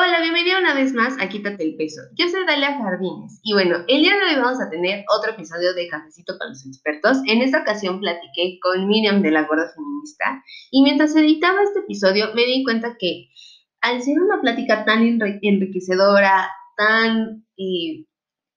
Hola, bienvenida una vez más a Quítate el Peso. Yo soy Dalia Jardines y bueno, el día de hoy vamos a tener otro episodio de Cafecito para los Expertos. En esta ocasión platiqué con Miriam de la Gorda Feminista y mientras editaba este episodio me di cuenta que al ser una plática tan enriquecedora, tan eh,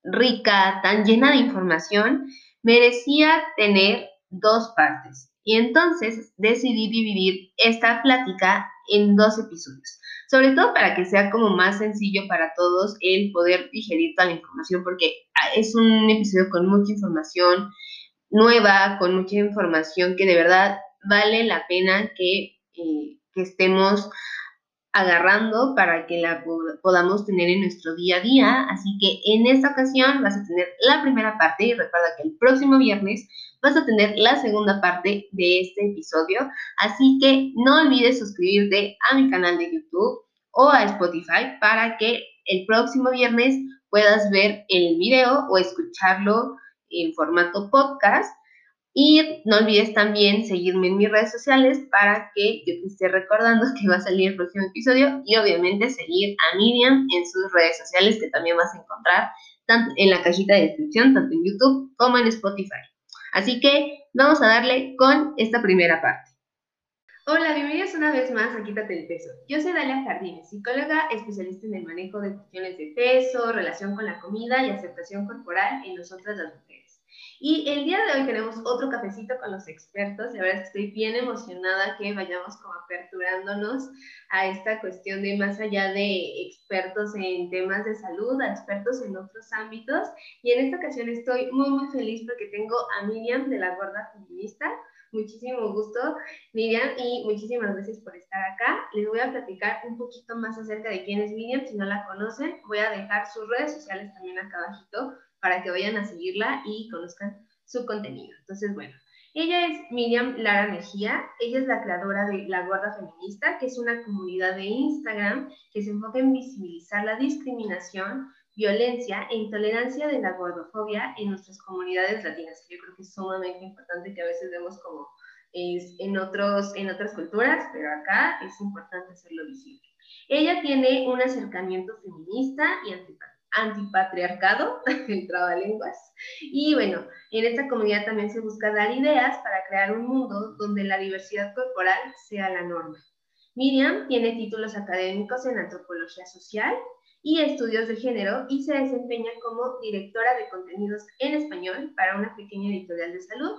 rica, tan llena de información, merecía tener dos partes. Y entonces decidí dividir esta plática en dos episodios sobre todo para que sea como más sencillo para todos el poder digerir toda la información, porque es un episodio con mucha información nueva, con mucha información que de verdad vale la pena que, eh, estemos agarrando para que la podamos tener en nuestro día a día. Así que en esta ocasión vas a tener la primera parte y recuerda que el próximo viernes vas a tener la segunda parte de este episodio. Así que no olvides suscribirte a mi canal de YouTube o a Spotify para que el próximo viernes puedas ver el video o escucharlo en formato podcast y no olvides también seguirme en mis redes sociales para que yo te esté recordando que va a salir el próximo episodio y obviamente seguir a Miriam en sus redes sociales que también vas a encontrar tanto en la cajita de descripción, tanto en YouTube como en Spotify. Así que vamos a darle con esta primera parte. Hola, bienvenidos una vez más a Quítate el Peso. Yo soy Dalia Jardines, psicóloga especialista en el manejo de cuestiones de peso, relación con la comida y aceptación corporal en nosotras las mujeres. Y el día de hoy tenemos otro cafecito con los expertos. La verdad es que estoy bien emocionada que vayamos como aperturándonos a esta cuestión de más allá de expertos en temas de salud, a expertos en otros ámbitos. Y en esta ocasión estoy muy, muy feliz porque tengo a Miriam de la Gorda Feminista. Muchísimo gusto, Miriam, y muchísimas gracias por estar acá. Les voy a platicar un poquito más acerca de quién es Miriam, si no la conocen. Voy a dejar sus redes sociales también acá abajito para que vayan a seguirla y conozcan su contenido. Entonces, bueno, ella es Miriam Lara Mejía, ella es la creadora de La Gorda Feminista, que es una comunidad de Instagram que se enfoca en visibilizar la discriminación, violencia e intolerancia de la gordofobia en nuestras comunidades latinas, que yo creo que es sumamente importante que a veces vemos como es en, otros, en otras culturas, pero acá es importante hacerlo visible. Ella tiene un acercamiento feminista y antipatriarcado, el trabalenguas. Y bueno, en esta comunidad también se busca dar ideas para crear un mundo donde la diversidad corporal sea la norma. Miriam tiene títulos académicos en antropología social y estudios de género y se desempeña como directora de contenidos en español para una pequeña editorial de salud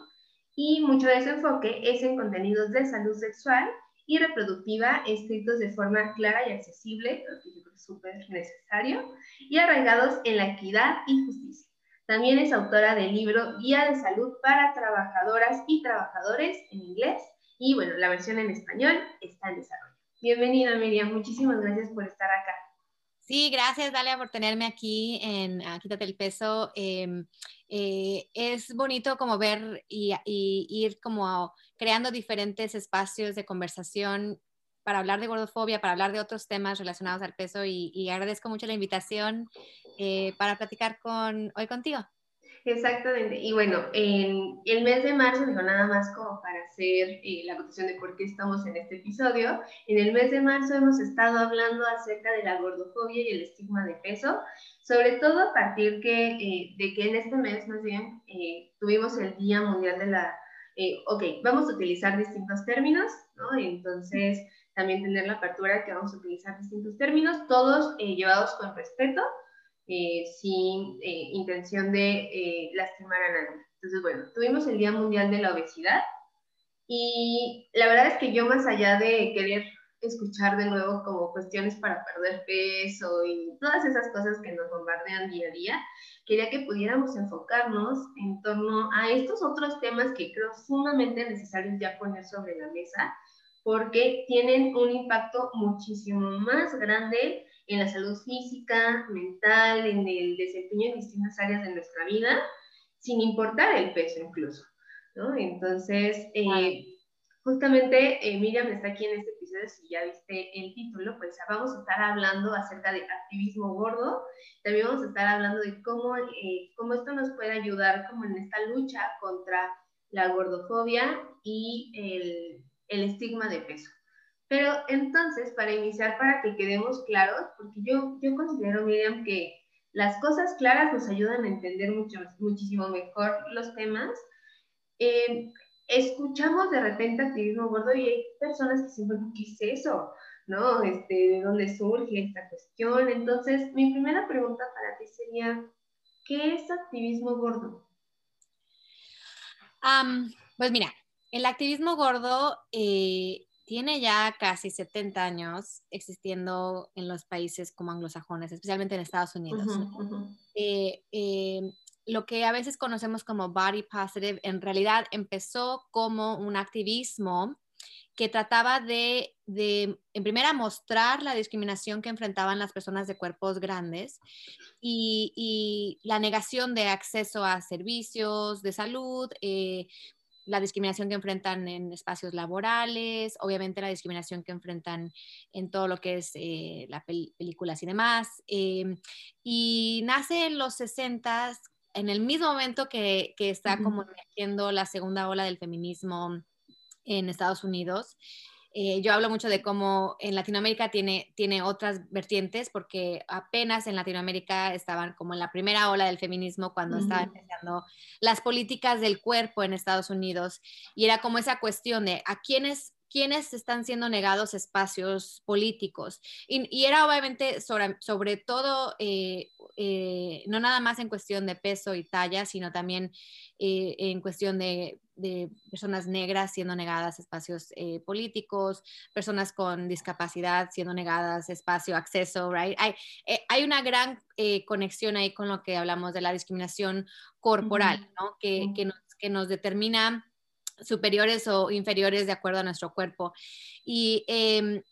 y mucho de su enfoque es en contenidos de salud sexual y reproductiva escritos de forma clara y accesible, lo que yo creo súper necesario, y arraigados en la equidad y justicia. También es autora del libro Guía de Salud para Trabajadoras y Trabajadores en inglés, y bueno, la versión en español está en desarrollo. Bienvenida Miriam, muchísimas gracias por estar acá. Sí, gracias Dalia por tenerme aquí en Quítate el Peso. Em, eh, es bonito como ver y, ir como creando diferentes espacios de conversación para hablar de gordofobia, para hablar de otros temas relacionados al peso y, agradezco mucho la invitación eh, para platicar con, hoy contigo. Exactamente. Y bueno, en el mes de marzo, digo nada más como para hacer eh, la votación de por qué estamos en este episodio, en el mes de marzo hemos estado hablando acerca de la gordofobia y el estigma de peso, sobre todo a partir que, eh, de que en este mes más bien eh, tuvimos el Día Mundial de la... ok, vamos a utilizar distintos términos, ¿no? Entonces, también tener la apertura que vamos a utilizar distintos términos, todos llevados con respeto eh, sin eh, intención de eh, lastimar a nadie. Entonces, bueno, tuvimos el Día Mundial de la Obesidad y la verdad es que yo más allá de querer escuchar de nuevo como cuestiones para perder peso y todas esas cosas que nos bombardean día a día, quería que pudiéramos enfocarnos en torno a estos otros temas que creo sumamente necesarios ya poner sobre la mesa porque tienen un impacto muchísimo más grande en la salud física, mental, en el desempeño en distintas áreas de nuestra vida, sin importar el peso incluso, ¿no? Entonces, eh, justamente eh, Miriam está aquí en este episodio, si ya viste el título, pues vamos a estar hablando acerca de activismo gordo, también vamos a estar hablando de cómo, eh, cómo esto nos puede ayudar como en esta lucha contra la gordofobia y el, el estigma de peso. Pero entonces, para iniciar, para que quedemos claros, porque yo, yo considero, Miriam, que las cosas claras nos ayudan a entender mucho, muchísimo mejor los temas. Eh, escuchamos de repente activismo gordo y hay personas que dicen, bueno, ¿qué es eso? ¿No? Este, ¿De dónde surge esta cuestión? Entonces, mi primera pregunta para ti sería, ¿qué es activismo gordo? pues mira, el activismo gordo eh, tiene ya casi 70 años existiendo en los países como anglosajones, especialmente en Estados Unidos. Eh, em, lo que a veces conocemos como body positive, en realidad empezó como un activismo que trataba de, en primera, mostrar la discriminación que enfrentaban las personas de cuerpos grandes y, la negación de acceso a servicios de salud, eh, la discriminación que enfrentan en espacios laborales, obviamente la discriminación que enfrentan en todo lo que es eh, las películas y demás. Em, y nace en los 60, en el mismo momento que, que está como emergiendo la segunda ola del feminismo en Estados Unidos. Eh, yo hablo mucho de cómo en Latinoamérica tiene, tiene otras vertientes, porque apenas en Latinoamérica estaban como en la primera ola del feminismo cuando estaban empezando las políticas del cuerpo en Estados Unidos. Y era como esa cuestión de a quiénes quiénes están siendo negados espacios políticos. Y, era obviamente sobre, sobre todo, eh, eh, no nada más en cuestión de peso y talla, sino también eh, en cuestión de, personas negras siendo negadas espacios políticos, personas con discapacidad siendo negadas espacio, acceso, right? Hay, hay una gran conexión ahí con lo que hablamos de la discriminación corporal, ¿no? Que, que, nos, que nos determina superiores o inferiores de acuerdo a nuestro cuerpo. Y em,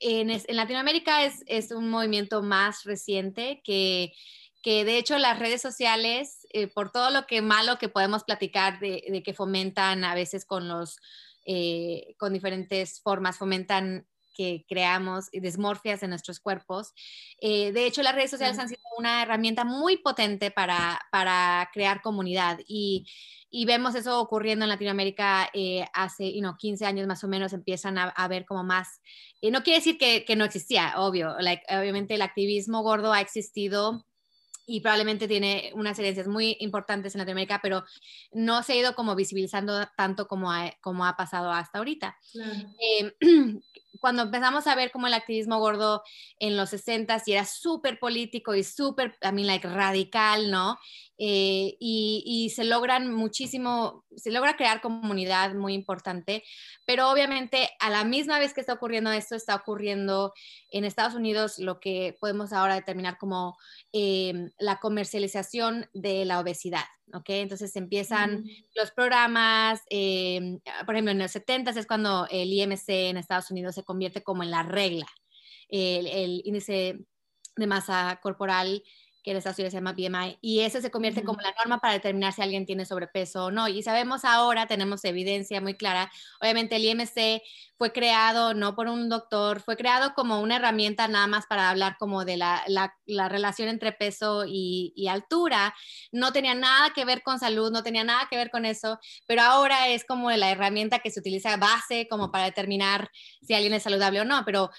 en, Latinoamérica es, un movimiento más reciente que, que de hecho las redes sociales, eh, por todo lo que malo que podemos platicar de, que fomentan a veces con los, eh, con diferentes formas, fomentan que creamos desmorfias en nuestros cuerpos. Eh, de hecho, las redes sociales han sido una herramienta muy potente para, para crear comunidad y y vemos eso ocurriendo en Latinoamérica eh, hace 15 años más o menos, empiezan a, ver como más, y no quiere decir que, que no existía, obvio, obviamente el activismo gordo ha existido y probablemente tiene unas herencias muy importantes en Latinoamérica, pero no se ha ido como visibilizando tanto como ha, como ha pasado hasta ahorita. Eh, cuando empezamos a ver como el activismo gordo en los 60 y era súper político y súper, I mean, like, radical, ¿no? Eh, y, se logran muchísimo, se logra crear comunidad muy importante, pero obviamente a la misma vez que está ocurriendo esto, está ocurriendo en Estados Unidos lo que podemos ahora determinar como eh, la comercialización de la obesidad, ¿ok? Entonces empiezan los programas, eh, por ejemplo, en los 70 es cuando el IMC en Estados Unidos se convierte como en la regla, el, el índice de masa corporal en Estados Unidos se llama BMI, y ese se convierte como la norma para determinar si alguien tiene sobrepeso o no. Y sabemos ahora, tenemos evidencia muy clara, obviamente el IMC fue creado no por un doctor, fue creado como una herramienta nada más para hablar como de la, la, relación entre peso y, y, altura. No tenía nada que ver con salud, no tenía nada que ver con eso, pero ahora es como la herramienta que se utiliza base como para determinar si alguien es saludable o no. Pero,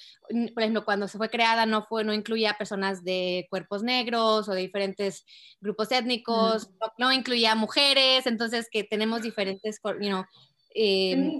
por ejemplo, cuando se fue creada no, fue, no incluía personas de cuerpos negros o de diferentes grupos étnicos, no, incluía mujeres, entonces que tenemos diferentes, you know, eh,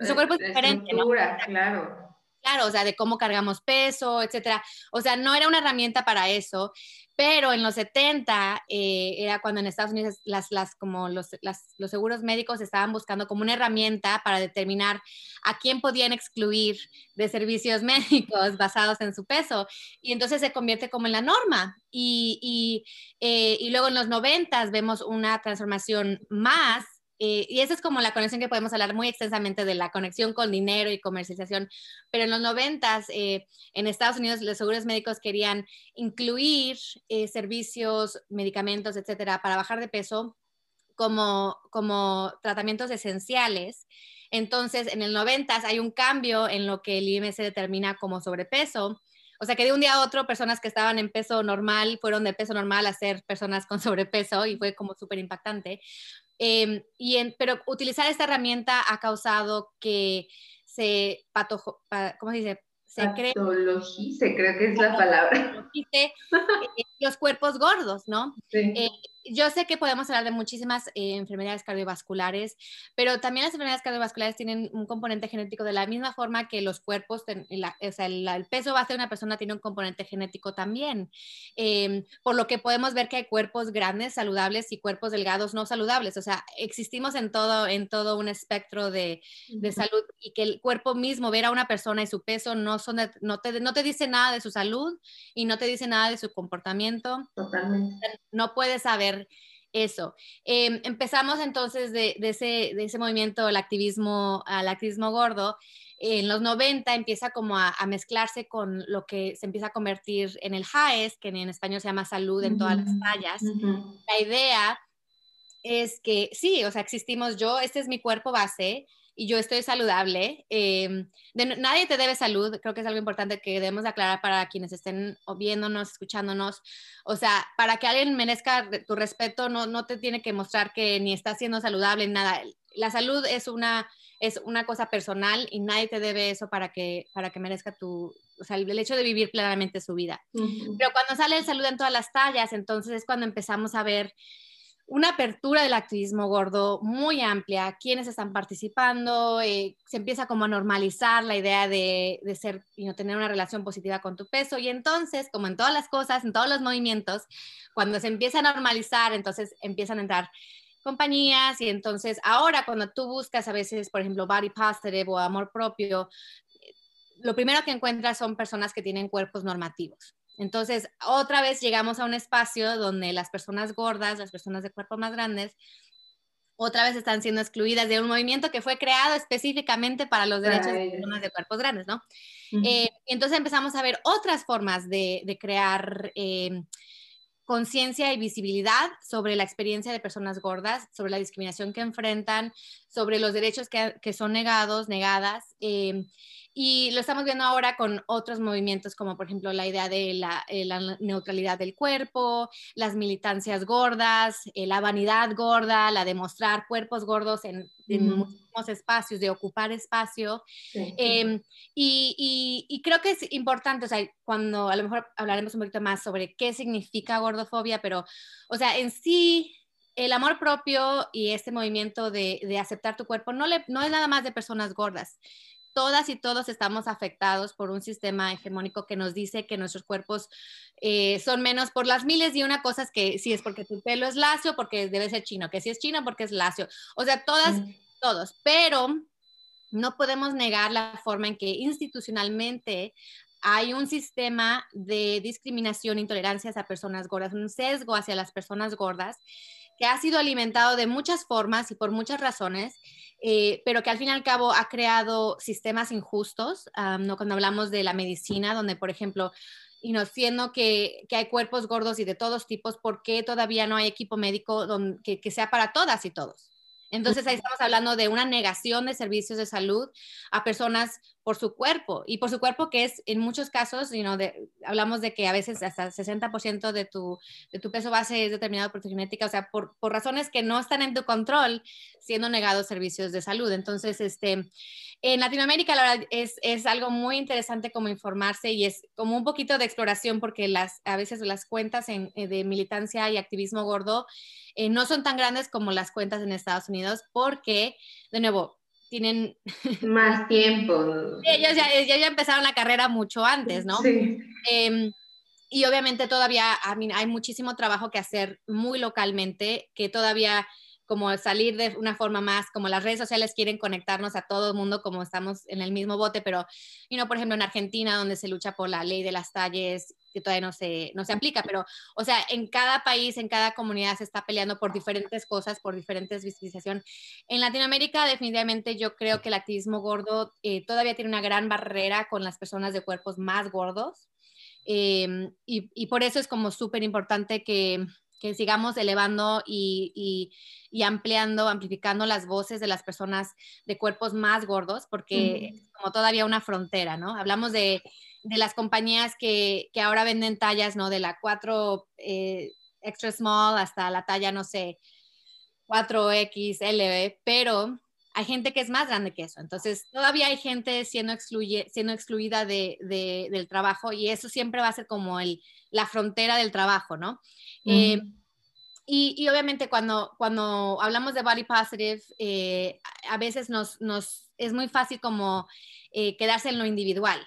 su cuerpo es diferente, ¿no? Claro. Claro, o sea, de cómo cargamos peso, etcétera. O sea, no era una herramienta para eso, pero en los 70 eh, era cuando en Estados Unidos las, las, como los, los seguros médicos estaban buscando como una herramienta para determinar a quién podían excluir de servicios médicos basados en su peso. Y entonces se convierte como en la norma. Y, y, eh, y luego en los 90 vemos una transformación más y esa es como la conexión que podemos hablar muy extensamente de la conexión con dinero y comercialización. Pero en los noventas, eh, en Estados Unidos, los seguros médicos querían incluir eh, servicios, medicamentos, etcétera, para bajar de peso como, como tratamientos esenciales. Entonces, en el noventas hay un cambio en lo que el IMS determina como sobrepeso. O sea que de un día a otro personas que estaban en peso normal fueron de peso normal a ser personas con sobrepeso y fue como súper impactante. Em, y pero utilizar esta herramienta ha causado que se patojo, ¿cómo se dice? Se se creo que es la palabra. Eh, los cuerpos gordos, ¿no? Sí. Eh, yo sé que podemos hablar de muchísimas eh, enfermedades cardiovasculares, pero también las enfermedades cardiovasculares tienen un componente genético de la misma forma que los cuerpos, o sea, el, peso base de una persona tiene un componente genético también. Em, por lo que podemos ver que hay cuerpos grandes, saludables y cuerpos delgados no saludables. O sea, existimos en todo, en todo un espectro de, de salud y que el cuerpo mismo, ver a una persona y su peso no, son no, te, no te dice nada de su salud y no te dice nada de su comportamiento. Totalmente. No puedes saber eso. Em, empezamos entonces de, ese, de, ese, movimiento, el activismo, al activismo gordo. En los 90 empieza como a, mezclarse con lo que se empieza a convertir en el JAES, que en español se llama salud en todas las tallas. La idea es que sí, o sea, existimos yo, este es mi cuerpo base, y yo estoy saludable. Em, nadie te debe salud, creo que es algo importante que debemos aclarar para quienes estén viéndonos, escuchándonos. O sea, para que alguien merezca tu respeto, no, no te tiene que mostrar que ni estás siendo saludable, nada. La salud es una, es una cosa personal y nadie te debe eso para que, para que merezca tu, o sea, el hecho de vivir plenamente su vida. Pero cuando sale el salud en todas las tallas, entonces es cuando empezamos a ver una apertura del activismo gordo muy amplia, quiénes están participando, eh, se empieza como a normalizar la idea de, ser y no tener una relación positiva con tu peso y entonces, como en todas las cosas, en todos los movimientos, cuando se empieza a normalizar, entonces empiezan a entrar compañías y entonces ahora cuando tú buscas a veces, por ejemplo, body positive o amor propio, lo primero que encuentras son personas que tienen cuerpos normativos. Entonces, otra vez llegamos a un espacio donde las personas gordas, las personas de cuerpo más grandes, otra vez están siendo excluidas de un movimiento que fue creado específicamente para los derechos de personas de cuerpos grandes, ¿no? Eh, entonces empezamos a ver otras formas de, crear eh, conciencia y visibilidad sobre la experiencia de personas gordas, sobre la discriminación que enfrentan, sobre los derechos que, son negados, negadas. Eh, y lo estamos viendo ahora con otros movimientos, como por ejemplo la idea de la, eh, neutralidad del cuerpo, las militancias gordas, eh, la vanidad gorda, la de mostrar cuerpos gordos en, muchísimos espacios, de ocupar espacio. Em, y, y, creo que es importante, o sea, cuando a lo mejor hablaremos un poquito más sobre qué significa gordofobia, pero, o sea, en sí el amor propio y este movimiento de, de aceptar tu cuerpo no, le, no es nada más de personas gordas todas y todos estamos afectados por un sistema hegemónico que nos dice que nuestros cuerpos eh, son menos por las miles y una cosas que si es porque tu pelo es lacio, porque debe ser chino, que si es chino, porque es lacio. O sea, todas, todos. Pero no podemos negar la forma en que institucionalmente hay un sistema de discriminación, intolerancia a personas gordas, un sesgo hacia las personas gordas que ha sido alimentado de muchas formas y por muchas razones eh, pero que al fin y al cabo ha creado sistemas injustos, ¿no? cuando hablamos de la medicina, donde, por ejemplo, y no, siendo que, que, hay cuerpos gordos y de todos tipos, ¿por qué todavía no hay equipo médico que, que sea para todas y todos? Entonces ahí estamos hablando de una negación de servicios de salud a personas por su cuerpo y por su cuerpo que es en muchos casos, you know, de, hablamos de que a veces hasta 60% de tu, de tu peso base es determinado por tu genética, o sea, por, por, razones que no están en tu control, siendo negados servicios de salud. Entonces, este, en Latinoamérica la verdad es, es algo muy interesante como informarse y es como un poquito de exploración porque las, a veces las cuentas en, eh, de militancia y activismo gordo eh, no son tan grandes como las cuentas en Estados Unidos porque, de nuevo, tienen más tiempo. ellos ya, ya, empezaron la carrera mucho antes, ¿no? Sí. Em, y obviamente todavía hay muchísimo trabajo que hacer muy localmente, que todavía como salir de una forma más, como las redes sociales quieren conectarnos a todo el mundo como estamos en el mismo bote, pero, y no, por ejemplo, en Argentina, donde se lucha por la ley de las talles, que todavía no se, no se aplica, pero, o sea, en cada país, en cada comunidad se está peleando por diferentes cosas, por diferentes visibilización. En Latinoamérica, definitivamente, yo creo que el activismo gordo eh, todavía tiene una gran barrera con las personas de cuerpos más gordos. Em, y, y, por eso es como súper importante que, que sigamos elevando y, y, ampliando, amplificando las voces de las personas de cuerpos más gordos, porque es como todavía una frontera, ¿no? Hablamos de, de las compañías que, que, ahora venden tallas, ¿no? De la 4 eh, extra small hasta la talla, no sé, 4XL, pero hay gente que es más grande que eso. Entonces, todavía hay gente siendo, excluye, siendo excluida de, del trabajo y eso siempre va a ser como el, la frontera del trabajo, ¿no? Eh, y, y, obviamente cuando, cuando hablamos de body positive, eh, a veces nos, nos, es muy fácil como eh, quedarse en lo individual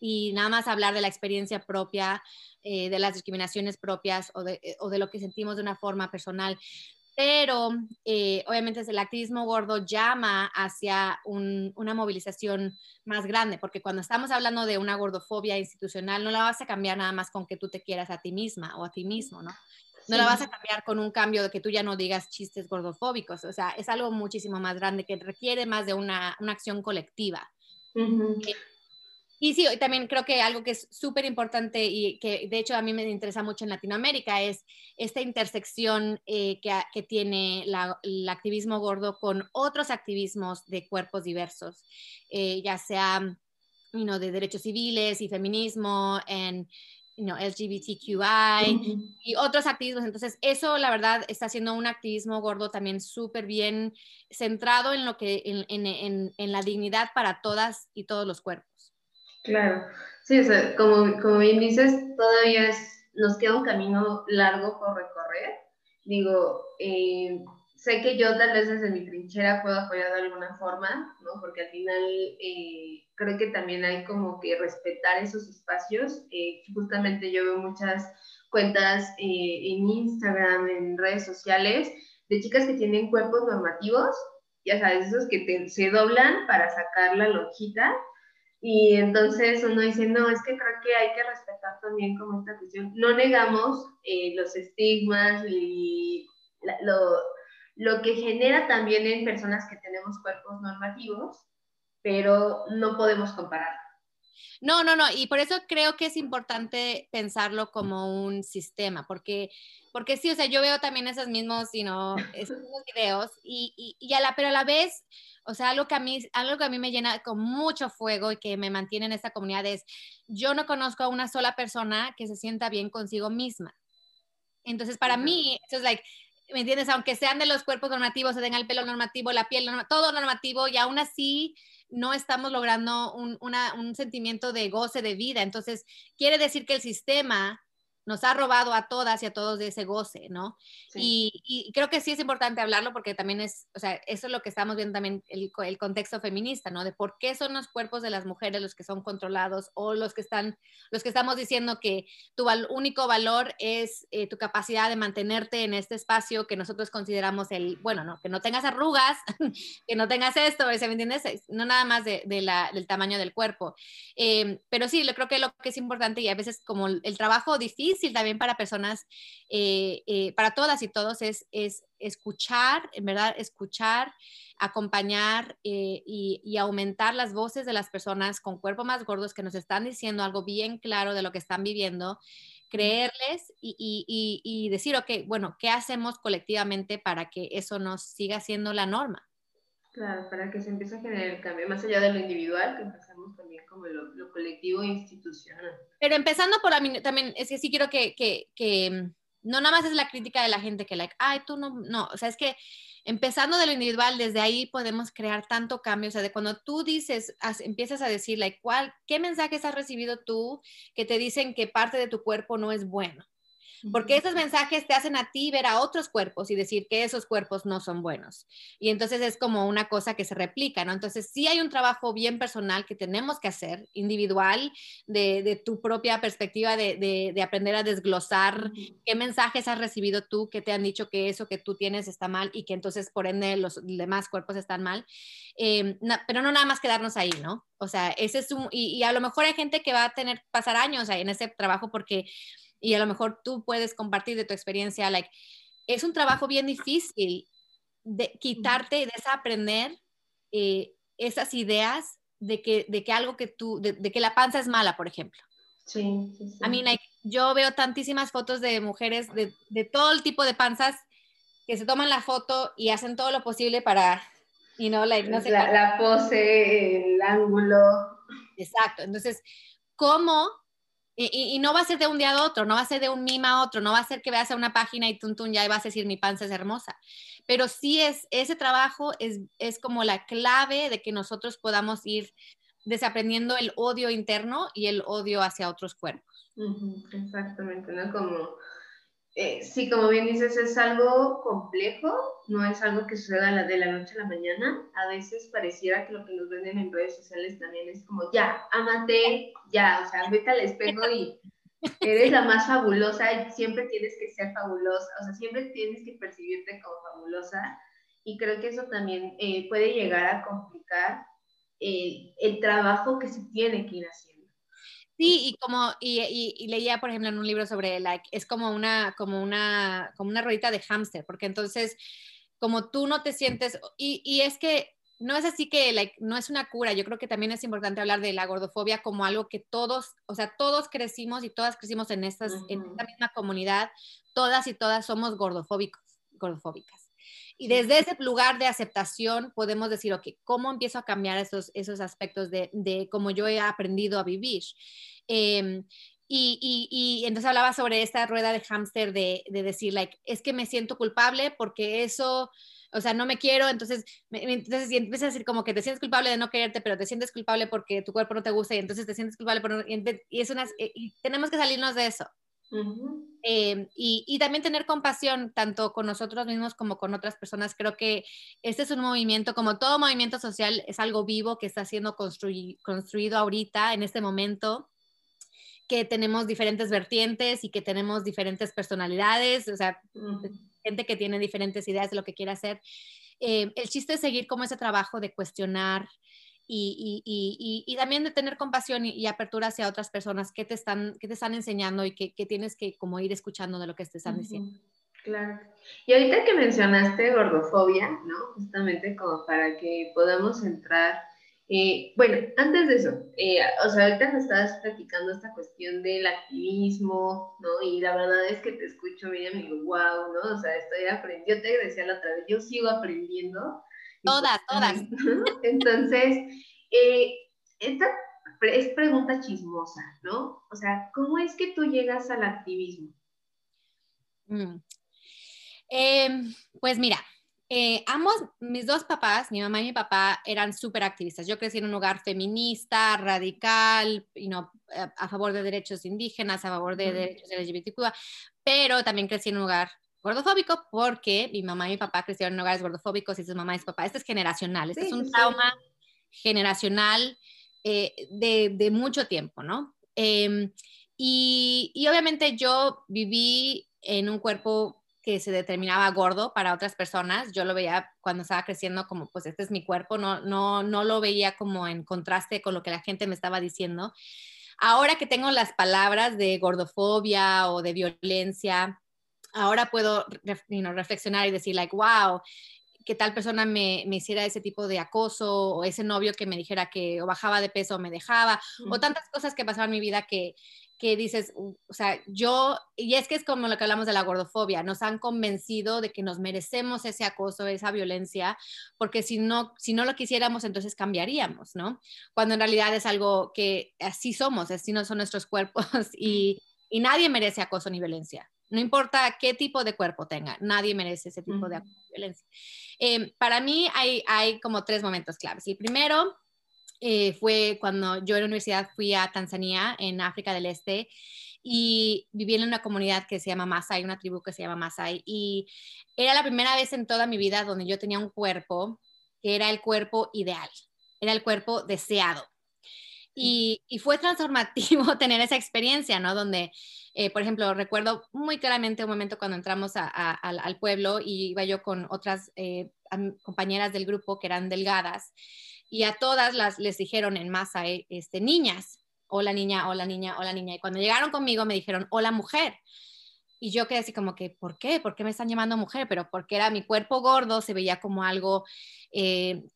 y nada más hablar de la experiencia propia, de las discriminaciones propias o de, o de, lo que sentimos de una forma personal pero eh, obviamente el activismo gordo llama hacia una movilización más grande, porque cuando estamos hablando de una gordofobia institucional, no la vas a cambiar nada más con que tú te quieras a ti misma o a ti mismo, ¿no? No la vas a cambiar con un cambio de que tú ya no digas chistes gordofóbicos, o sea, es algo muchísimo más grande que requiere más de una, una acción colectiva. Y sí, también creo que algo que es súper importante y que de hecho a mí me interesa mucho en Latinoamérica es esta intersección eh, que, que, tiene el activismo gordo con otros activismos de cuerpos diversos, eh, ya sea you de derechos civiles y feminismo, en you know, LGBTQI y otros activismos. Entonces, eso la verdad está siendo un activismo gordo también súper bien centrado en lo que en, en, en la dignidad para todas y todos los cuerpos. Claro, sí, o como, como bien dices, todavía nos queda un camino largo por recorrer. Digo, eh, sé que yo tal vez desde mi trinchera puedo apoyar de alguna forma, ¿no? Porque al final eh, creo que también hay como que respetar esos espacios. Eh, justamente yo veo muchas cuentas en Instagram, en redes sociales, de chicas que tienen cuerpos normativos, ya sabes, esos que se doblan para sacar la lonjita y entonces uno dice, no, es que creo que hay que respetar también como esta cuestión. No negamos eh, los estigmas y lo, lo que genera también en personas que tenemos cuerpos normativos, pero no podemos comparar. No, no, no, y por eso creo que es importante pensarlo como un sistema, porque, porque sí, o sea, yo veo también esos mismos, sino esos mismos videos, y, y, y a la, pero a la vez o sea, algo que, a mí, algo que a mí me llena con mucho fuego y que me mantiene en esta comunidad es, yo no conozco a una sola persona que se sienta bien consigo misma. Entonces, para mí, eso es like, ¿me entiendes? Aunque sean de los cuerpos normativos, se tenga el pelo normativo, la piel, todo normativo, y aún así no estamos logrando un, un sentimiento de goce de vida. Entonces, quiere decir que el sistema nos ha robado a todas y a todos de ese goce, ¿no? Y, creo que sí es importante hablarlo porque también es, o sea, eso es lo que estamos viendo también, el, el, contexto feminista, ¿no? De por qué son los cuerpos de las mujeres los que son controlados o los que están, los que estamos diciendo que tu único valor es eh, tu capacidad de mantenerte en este espacio que nosotros consideramos el, bueno, ¿no? Que no tengas arrugas, que no tengas esto, ¿me entiendes? No nada más de, la, del tamaño del cuerpo. Eh, pero sí, yo creo que lo que es importante y a veces como el trabajo difícil, también para personas, eh, eh, para todas y todos, es, es escuchar, en verdad, escuchar, acompañar eh, y, aumentar las voces de las personas con cuerpo más gordos que nos están diciendo algo bien claro de lo que están viviendo, creerles y, y, y decir, ok, bueno, ¿qué hacemos colectivamente para que eso nos siga siendo la norma? Claro, para que se empiece a generar el cambio, más allá de lo individual, que empezamos también como lo, colectivo e institucional. Pero empezando por mí, también, es que sí quiero que, que, que, no nada más es la crítica de la gente que, like, ay, tú no, no, o sea, es que empezando de lo individual, desde ahí podemos crear tanto cambio, o sea, de cuando tú dices, empiezas a decir, like, ¿cuál, ¿qué mensajes has recibido tú que te dicen que parte de tu cuerpo no es bueno? Porque esos mensajes te hacen a ti ver a otros cuerpos y decir que esos cuerpos no son buenos. Y entonces es como una cosa que se replica, ¿no? Entonces sí hay un trabajo bien personal que tenemos que hacer, individual, de, tu propia perspectiva, de, aprender a desglosar qué mensajes has recibido tú que te han dicho que eso que tú tienes está mal y que entonces por ende los demás cuerpos están mal. Em, pero no nada más quedarnos ahí, ¿no? O sea, ese es un, y, y, a lo mejor hay gente que va a tener, pasar años ahí en ese trabajo porque y a lo mejor tú puedes compartir de tu experiencia, like, es un trabajo bien difícil de quitarte y desaprender eh, esas ideas de que, de que algo que tú, de, que la panza es mala, por ejemplo. Sí, sí, sí. I mean, like, yo veo tantísimas fotos de mujeres de, de, todo el tipo de panzas que se toman la foto y hacen todo lo posible para, you know, like, no sé. La, la pose, el ángulo. Exacto. Entonces, ¿cómo Y, no va a ser de un día a otro, no va a ser de un mima a otro, no va a ser que veas a una página y tuntun ya vas a decir mi panza es hermosa. Pero sí es, ese trabajo es, es como la clave de que nosotros podamos ir desaprendiendo el odio interno y el odio hacia otros cuerpos. Exactamente, ¿no? Como eh, sí, como bien dices, es algo complejo, no es algo que suceda de la noche a la mañana. A veces pareciera que lo que nos venden en redes sociales también es como, ya, amate, ya, o sea, vete al espejo y eres la más fabulosa y siempre tienes que ser fabulosa, o sea, siempre tienes que percibirte como fabulosa. Y creo que eso también eh, puede llegar a complicar el trabajo que se tiene que ir haciendo. Sí, y como, y, leía, por ejemplo, en un libro sobre, like, es como una, como una, como una ruedita de hámster, porque entonces, como tú no te sientes, y, y, es que no es así que, like, no es una cura, yo creo que también es importante hablar de la gordofobia como algo que todos, o sea, todos crecimos y todas crecimos en, estas, en esta misma comunidad, todas y todas somos gordofóbicos, gordofóbicas. Y desde ese lugar de aceptación podemos decir, ok, ¿cómo empiezo a cambiar esos, esos aspectos de, de cómo yo he aprendido a vivir? Em, y, y, y, entonces hablaba sobre esta rueda de hámster de, de, decir, like, es que me siento culpable porque eso, o sea, no me quiero, entonces, entonces y empiezas a decir como que te sientes culpable de no quererte, pero te sientes culpable porque tu cuerpo no te gusta y entonces te sientes culpable por y, es una, y tenemos que salirnos de eso. Em, y, también tener compasión tanto con nosotros mismos como con otras personas. Creo que este es un movimiento, como todo movimiento social, es algo vivo que está siendo construido ahorita, en este momento, que tenemos diferentes vertientes y que tenemos diferentes personalidades, o sea, gente que tiene diferentes ideas de lo que quiere hacer. Em, el chiste es seguir como ese trabajo de cuestionar, y, y, y, y, también de tener compasión y, apertura hacia otras personas que te están, que te están enseñando y que, que tienes que como ir escuchando de lo que te están diciendo. Claro. Y ahorita que mencionaste gordofobia, ¿no? Justamente como para que podamos entrar. Eh, bueno, antes de eso, eh, o sea, ahorita me estabas platicando esta cuestión del activismo, ¿no? Y la verdad es que te escucho, Miriam, y digo, wow, ¿no? O sea, estoy aprendiendo, yo te decía la otra vez, yo sigo aprendiendo, Todas, todas. Entonces, eh, esta es pregunta chismosa, ¿no? O sea, ¿cómo es que tú llegas al activismo? Mm. Em, pues mira, eh, ambos, mis dos papás, mi mamá y mi papá, eran súper activistas. Yo crecí en un hogar feminista, radical, y no, a, favor de derechos indígenas, a favor de derechos LGBTQ, pero también crecí en un hogar gordofóbico porque mi mamá y mi papá crecieron en hogares gordofóbicos y sus mamá y su papá. Este es generacional, este es un trauma generacional eh, de, de, mucho tiempo, ¿no? Em, y, y, obviamente yo viví en un cuerpo que se determinaba gordo para otras personas. Yo lo veía cuando estaba creciendo como, pues este es mi cuerpo, no, no, no lo veía como en contraste con lo que la gente me estaba diciendo. Ahora que tengo las palabras de gordofobia o de violencia, ahora puedo reflexionar y decir, like, wow, que tal persona me, me, hiciera ese tipo de acoso o ese novio que me dijera que o bajaba de peso o me dejaba o tantas cosas que pasaban en mi vida que, que dices, o sea, yo, y es que es como lo que hablamos de la gordofobia, nos han convencido de que nos merecemos ese acoso, esa violencia, porque si no, si no lo quisiéramos, entonces cambiaríamos, ¿no? Cuando en realidad es algo que así somos, así no son nuestros cuerpos y, y nadie merece acoso ni violencia. No importa qué tipo de cuerpo tenga, nadie merece ese tipo de violencia. Em, para mí hay, hay como tres momentos claves. El primero eh, fue cuando yo en la universidad fui a Tanzania, en África del Este, y viví en una comunidad que se llama Masai, una tribu que se llama Masai, y era la primera vez en toda mi vida donde yo tenía un cuerpo que era el cuerpo ideal, era el cuerpo deseado. Y, y fue transformativo tener esa experiencia, ¿no? Donde eh, por ejemplo, recuerdo muy claramente un momento cuando entramos al, pueblo y iba yo con otras eh, compañeras del grupo que eran delgadas y a todas las les dijeron en masa, eh, este, niñas, hola niña, hola niña, hola niña. Y cuando llegaron conmigo me dijeron, hola mujer. Y yo quedé así como que, ¿por qué? ¿Por qué me están llamando mujer? Pero porque era mi cuerpo gordo, se veía como algo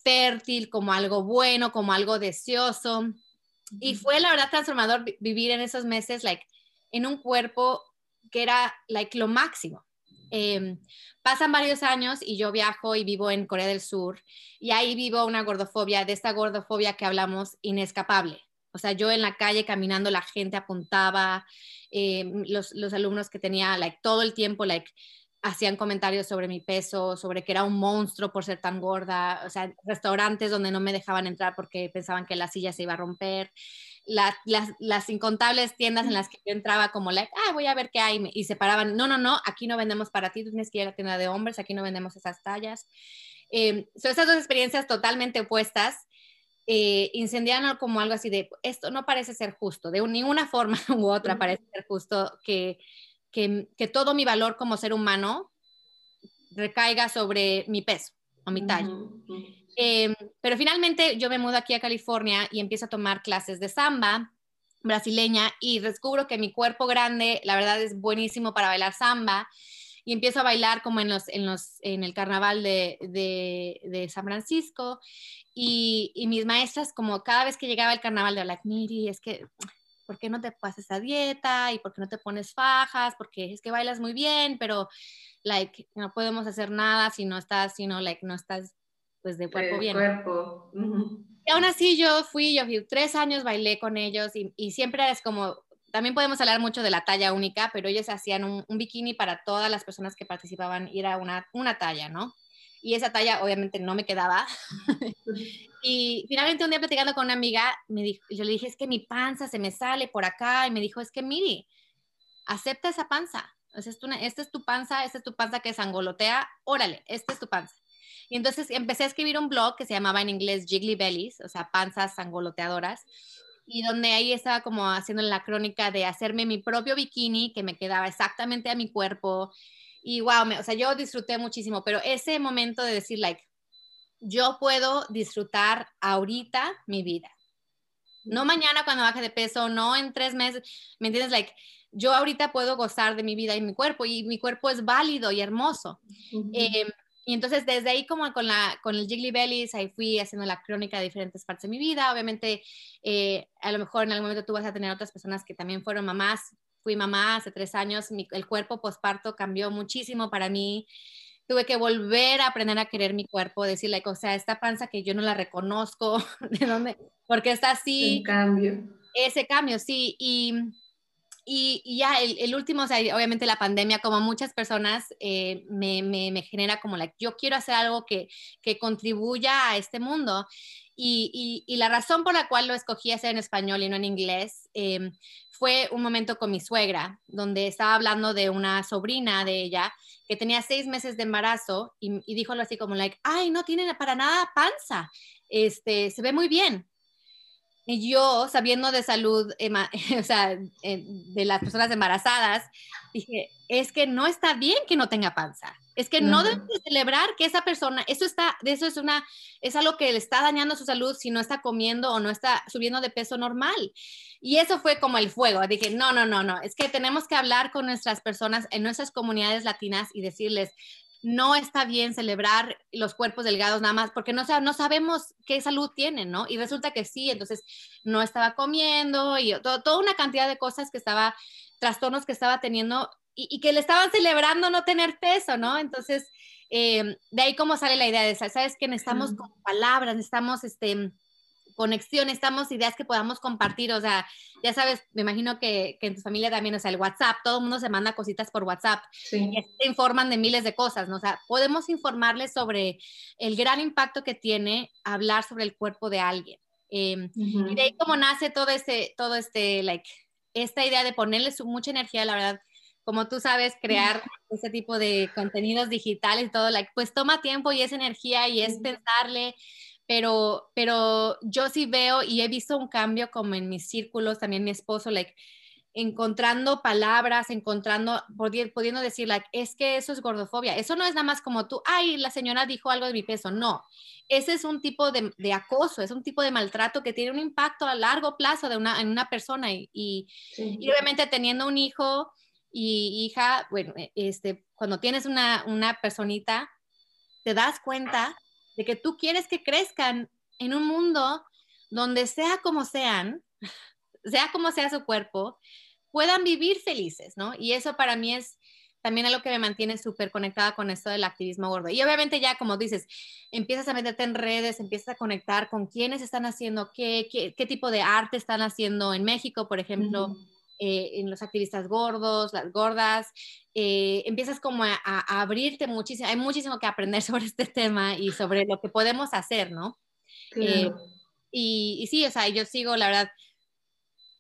fértil, como algo bueno, como algo deseoso. Y fue la verdad transformador vivir en esos meses, like, en un cuerpo que era like, lo máximo. Em, pasan varios años y yo viajo y vivo en Corea del Sur y ahí vivo una gordofobia, de esta gordofobia que hablamos inescapable. O sea, yo en la calle caminando, la gente apuntaba, eh, los, los, alumnos que tenía, like, todo el tiempo, like, hacían comentarios sobre mi peso, sobre que era un monstruo por ser tan gorda, o sea, restaurantes donde no me dejaban entrar porque pensaban que la silla se iba a romper, las, las, incontables tiendas en las que yo entraba como, like, ah, voy a ver qué hay, y se paraban, no, no, no, aquí no vendemos para ti, tú tienes que ir a la tienda de hombres, aquí no vendemos esas tallas. Eh, son esas dos experiencias totalmente opuestas. Eh, incendiaron como algo así de, esto no parece ser justo, de ninguna forma u otra parece ser justo que que, todo mi valor como ser humano recaiga sobre mi peso o mi talla. Em, pero finalmente yo me mudo aquí a California y empiezo a tomar clases de samba brasileña y descubro que mi cuerpo grande, la verdad, es buenísimo para bailar samba y empiezo a bailar como en, los, en, los, en el carnaval de, de, San Francisco y, y, mis maestras como cada vez que llegaba el carnaval de like, Miri, es que ¿por qué no te pasas a dieta? ¿Y por qué no te pones fajas? Porque es que bailas muy bien, pero, like, no podemos hacer nada si no estás, si no, like, no estás, pues, de cuerpo bien. cuerpo. Y aún así yo fui, yo fui tres años, bailé con ellos y, y siempre es como, también podemos hablar mucho de la talla única, pero ellos hacían un, un, bikini para todas las personas que participaban y era una, una talla, ¿no? Y esa talla obviamente no me quedaba. Y finalmente un día platicando con una amiga, me dijo, yo le dije, es que mi panza se me sale por acá. Y me dijo, es que Miri, acepta esa panza. O sea, esta es tu panza, esta es tu panza que sangolotea, órale, esta es tu panza. Y entonces empecé a escribir un blog que se llamaba en inglés Jiggly Bellies, o sea, panzas sangoloteadoras, y donde ahí estaba como haciendo la crónica de hacerme mi propio bikini que me quedaba exactamente a mi cuerpo. Y wow, o sea, yo disfruté muchísimo, pero ese momento de decir, like, yo puedo disfrutar ahorita mi vida. No mañana cuando baje de peso, no en tres meses, ¿me entiendes? Like, yo ahorita puedo gozar de mi vida y mi cuerpo y mi cuerpo es válido y hermoso. Em, y entonces desde ahí como con, la, con el Jiggly Bellies, ahí fui haciendo la crónica de diferentes partes de mi vida. Obviamente, eh, a lo mejor en algún momento tú vas a tener otras personas que también fueron mamás. Fui mamá hace tres años, el cuerpo postparto cambió muchísimo para mí tuve que volver a aprender a querer mi cuerpo, decirle, o sea, esta panza que yo no la reconozco, ¿de dónde? Porque está así. Ese cambio. Ese cambio, sí. Y, y, ya el, último, o obviamente la pandemia, como muchas personas, eh, me, me, me, genera como, like, yo quiero hacer algo que, que contribuya a este mundo. Y, y, la razón por la cual lo escogí hacer en español y no en inglés eh, fue un momento con mi suegra, donde estaba hablando de una sobrina de ella que tenía seis meses de embarazo y, y dijo algo así como, like, ay, no tiene para nada panza, este, se ve muy bien. Y yo, sabiendo de salud, o sea, de las personas embarazadas, dije, es que no está bien que no tenga panza. Es que no debe celebrar que esa persona, eso está, eso es una, es algo que le está dañando su salud si no está comiendo o no está subiendo de peso normal. Y eso fue como el fuego. Dije, no, no, no, no, es que tenemos que hablar con nuestras personas en nuestras comunidades latinas y decirles, no está bien celebrar los cuerpos delgados nada más porque no, no sabemos qué salud tienen, ¿no? Y resulta que sí, entonces no estaba comiendo y toda una cantidad de cosas que estaba, trastornos que estaba teniendo y, que le estaban celebrando no tener peso, ¿no? Entonces, eh, de ahí cómo sale la idea de esa, ¿sabes? Que necesitamos con palabras, necesitamos este, conexión, necesitamos ideas que podamos compartir, o sea, ya sabes, me imagino que, que en tu familia también, o sea, el WhatsApp, todo el mundo se manda cositas por WhatsApp, sí. y te informan de miles de cosas, ¿no? O sea, podemos informarles sobre el gran impacto que tiene hablar sobre el cuerpo de alguien. Eh, Y de ahí cómo nace todo este, todo este, like, esta idea de ponerle su, mucha energía, la verdad, como tú sabes, crear ese tipo de contenidos digitales y todo, like, pues toma tiempo y es energía y es pensarle, pero, pero yo sí veo y he visto un cambio como en mis círculos, también mi esposo, like, encontrando palabras, encontrando, pudiendo decir, like, es que eso es gordofobia. Eso no es nada más como tú, ay, la señora dijo algo de mi peso. No, ese es un tipo de, de acoso, es un tipo de maltrato que tiene un impacto a largo plazo de una, en una persona. Y, y, y obviamente teniendo un hijo, y hija, bueno, e, este, cuando tienes una, una personita, te das cuenta de que tú quieres que crezcan en un mundo donde sea como sean, sea como sea su cuerpo, puedan vivir felices, ¿no? Y eso para mí es, también lo que me mantiene súper conectada con esto del activismo gordo. Y obviamente ya, como dices, empiezas a meterte en redes, empiezas a conectar con quiénes están haciendo qué, qué, tipo de arte están haciendo en México, por ejemplo, eh, en los activistas gordos, las gordas. Eh, empiezas como a, abrirte muchísimo, hay muchísimo que aprender sobre este tema y sobre lo que podemos hacer, ¿no? Eh, y, sí, o sea, yo sigo, la verdad,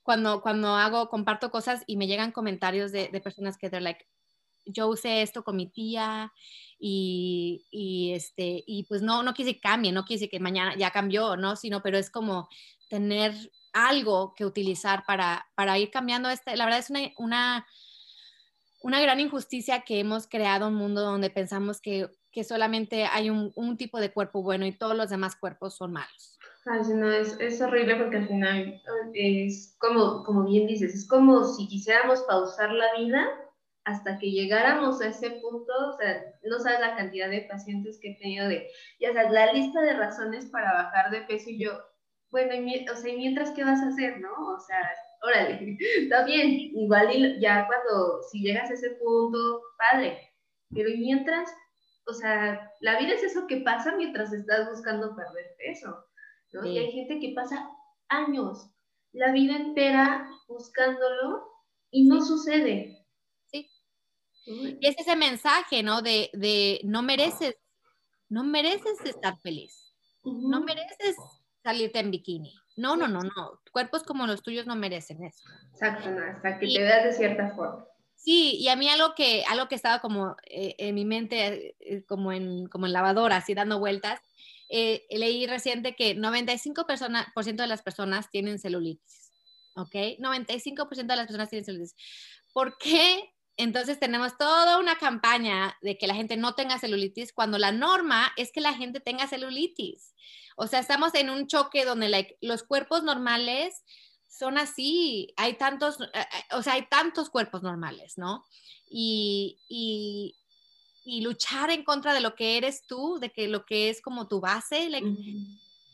cuando, cuando hago, comparto cosas y me llegan comentarios de, de personas que they're like, yo usé esto con mi tía y, y, este, y pues no, no quise que cambie, no quise que mañana ya cambió, ¿no? Sino, pero es como tener algo que utilizar para, para ir cambiando. Este, la verdad es una, una, una gran injusticia que hemos creado un mundo donde pensamos que, que solamente hay un, un, tipo de cuerpo bueno y todos los demás cuerpos son malos. no, es, es, horrible porque al final es como, como bien dices, es como si quisiéramos pausar la vida hasta que llegáramos a ese punto, o sea, no sabes la cantidad de pacientes que he tenido de, ya sabes, la lista de razones para bajar de peso y yo, bueno, y, o sea, mientras qué vas a hacer, no? O sea, órale, está bien, igual ya cuando, si llegas a ese punto, padre, pero y mientras, o sea, la vida es eso que pasa mientras estás buscando perder peso, ¿no? Y hay gente que pasa años, la vida entera buscándolo y no sucede. Y es ese mensaje, ¿no? De, de no mereces, no mereces estar feliz. No mereces salirte en bikini. No, no, no, no. Cuerpos como los tuyos no merecen eso. Exacto, no, hasta que te veas de cierta forma. Sí, y a mí algo que, algo que estaba como eh, en mi mente, eh, como, en, como en lavadora, así dando vueltas, eh, leí reciente que 95% de las personas tienen celulitis. ¿Ok? 95% de las personas tienen celulitis. ¿Por qué entonces tenemos toda una campaña de que la gente no tenga celulitis cuando la norma es que la gente tenga celulitis. O sea, estamos en un choque donde los cuerpos normales son así. Hay tantos, eh, eh, o sea, hay tantos cuerpos normales, ¿no? Y, luchar en contra de lo que eres tú, de que lo que es como tu base,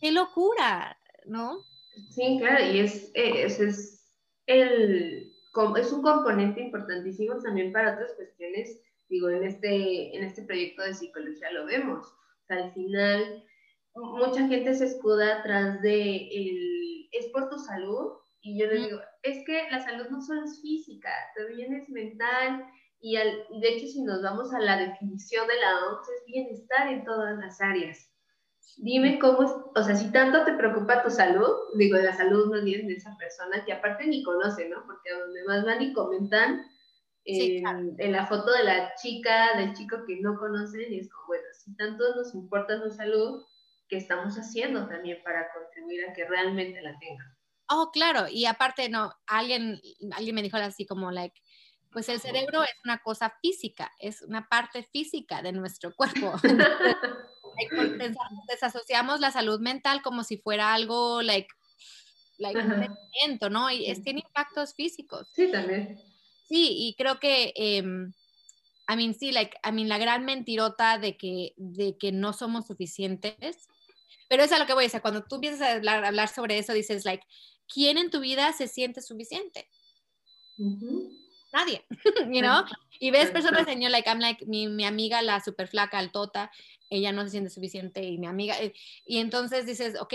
qué locura, ¿no? Sí, claro, y es, eh, es el es un componente importantísimo también para otras cuestiones, digo, en este, en este proyecto de psicología lo vemos. O sea, al final, mucha gente se escuda atrás de el, es por tu salud, y yo les digo, es que la salud no solo es física, también es mental, y, al, de hecho si nos vamos a la definición de la OMS, es bienestar en todas las áreas dime cómo es, o sea, si tanto te preocupa tu salud, digo, la salud más bien de esa persona que aparte ni conoce, ¿no? Porque a donde más van y comentan en, la foto de la chica, del chico que no conocen, y es como, bueno, si tanto nos importa su salud, ¿qué estamos haciendo también para contribuir a que realmente la tenga? Oh, claro, y aparte, no, alguien, alguien me dijo así como, like, pues el cerebro es una cosa física, es una parte física de nuestro cuerpo. desasociamos la salud mental como si fuera algo like, like un sentimiento, ¿no? Y es, tiene impactos físicos. Sí, también. Sí, y creo que, eh, I mean, sí, like, I mean, la gran mentirota de que, de que no somos suficientes, pero es a lo que voy a decir, cuando tú empiezas a hablar, hablar sobre eso, dices, like, ¿quién en tu vida se siente suficiente? Nadie, you know? Y ves personas en yo, like, I'm like, mi, mi amiga, la super flaca, altota, ella no se siente suficiente y mi amiga, eh, y entonces dices, ok,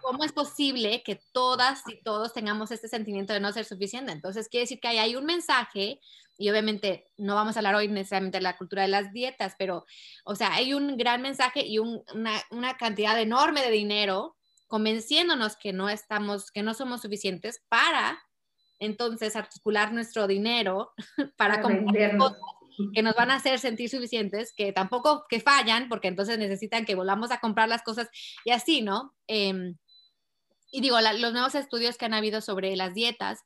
¿cómo es posible que todas y todos tengamos este sentimiento de no ser suficiente? Entonces quiere decir que hay, hay un mensaje, y obviamente no vamos a hablar hoy necesariamente de la cultura de las dietas, pero, o sea, hay un gran mensaje y una, una cantidad enorme de dinero convenciéndonos que no estamos, que no somos suficientes para entonces articular nuestro dinero para comprar cosas que nos van a hacer sentir suficientes, que tampoco que fallan, porque entonces necesitan que volvamos a comprar las cosas y así, ¿no? Em, y digo, los nuevos estudios que han habido sobre las dietas,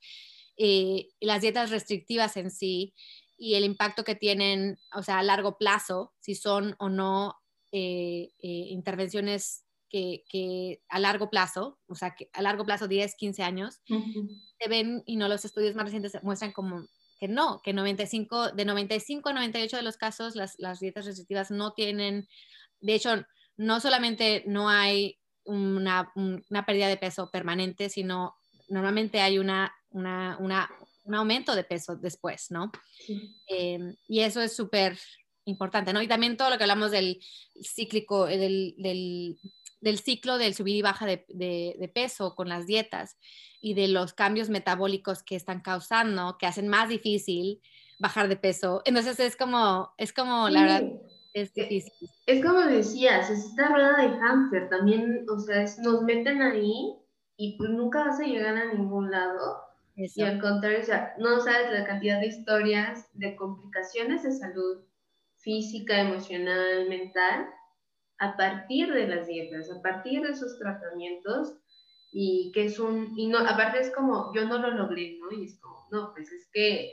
eh, las dietas restrictivas en sí y el impacto que tienen, o sea, a largo plazo, si son o no eh, eh, intervenciones que, que, a largo plazo, o sea, que a largo plazo, 10, 15 años, se ven, y no los estudios más recientes muestran como que no, que 95, de 95 a 98 de los casos las, las dietas restrictivas no tienen, de hecho, no solamente no hay una, una pérdida de peso permanente, sino normalmente hay una, una, una un aumento de peso después, ¿no? Em, y eso es súper importante, ¿no? Y también todo lo que hablamos del cíclico, eh, del, del, ciclo del subir y baja de, de, peso con las dietas y de los cambios metabólicos que están causando, que hacen más difícil bajar de peso. Entonces es como, es como, la verdad, es difícil. Es como decías, es esta rueda de hamster, también, o sea, nos meten ahí y pues nunca vas a llegar a ningún lado. Y al contrario, o sea, no sabes la cantidad de historias de complicaciones de salud física, emocional, mental, a partir de las dietas, a partir de esos tratamientos, y que es un, y no, aparte es como, yo no lo logré, ¿no? Y es como, no, pues es que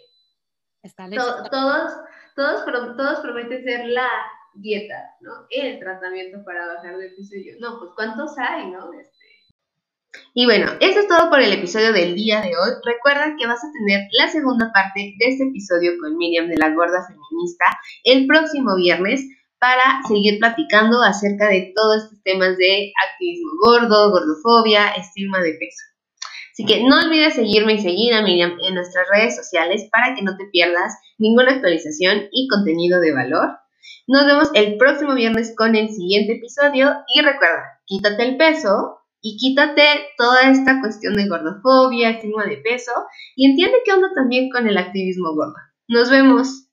todos, todos, todos prometen ser la dieta, ¿no? El tratamiento para bajar de peso. Y yo, no, pues ¿cuántos hay, no? Este... Y bueno, eso es todo por el episodio del día de hoy. Recuerda que vas a tener la segunda parte de este episodio con Miriam de la Gorda Feminista el próximo viernes para seguir platicando acerca de todos estos temas de activismo gordo, gordofobia, estigma de peso. Así que no olvides seguirme y seguir a Miriam en nuestras redes sociales para que no te pierdas ninguna actualización y contenido de valor. Nos vemos el próximo viernes con el siguiente episodio y recuerda, quítate el peso y quítate toda esta cuestión de gordofobia, estigma de peso y entiende qué onda también con el activismo gordo. Nos vemos.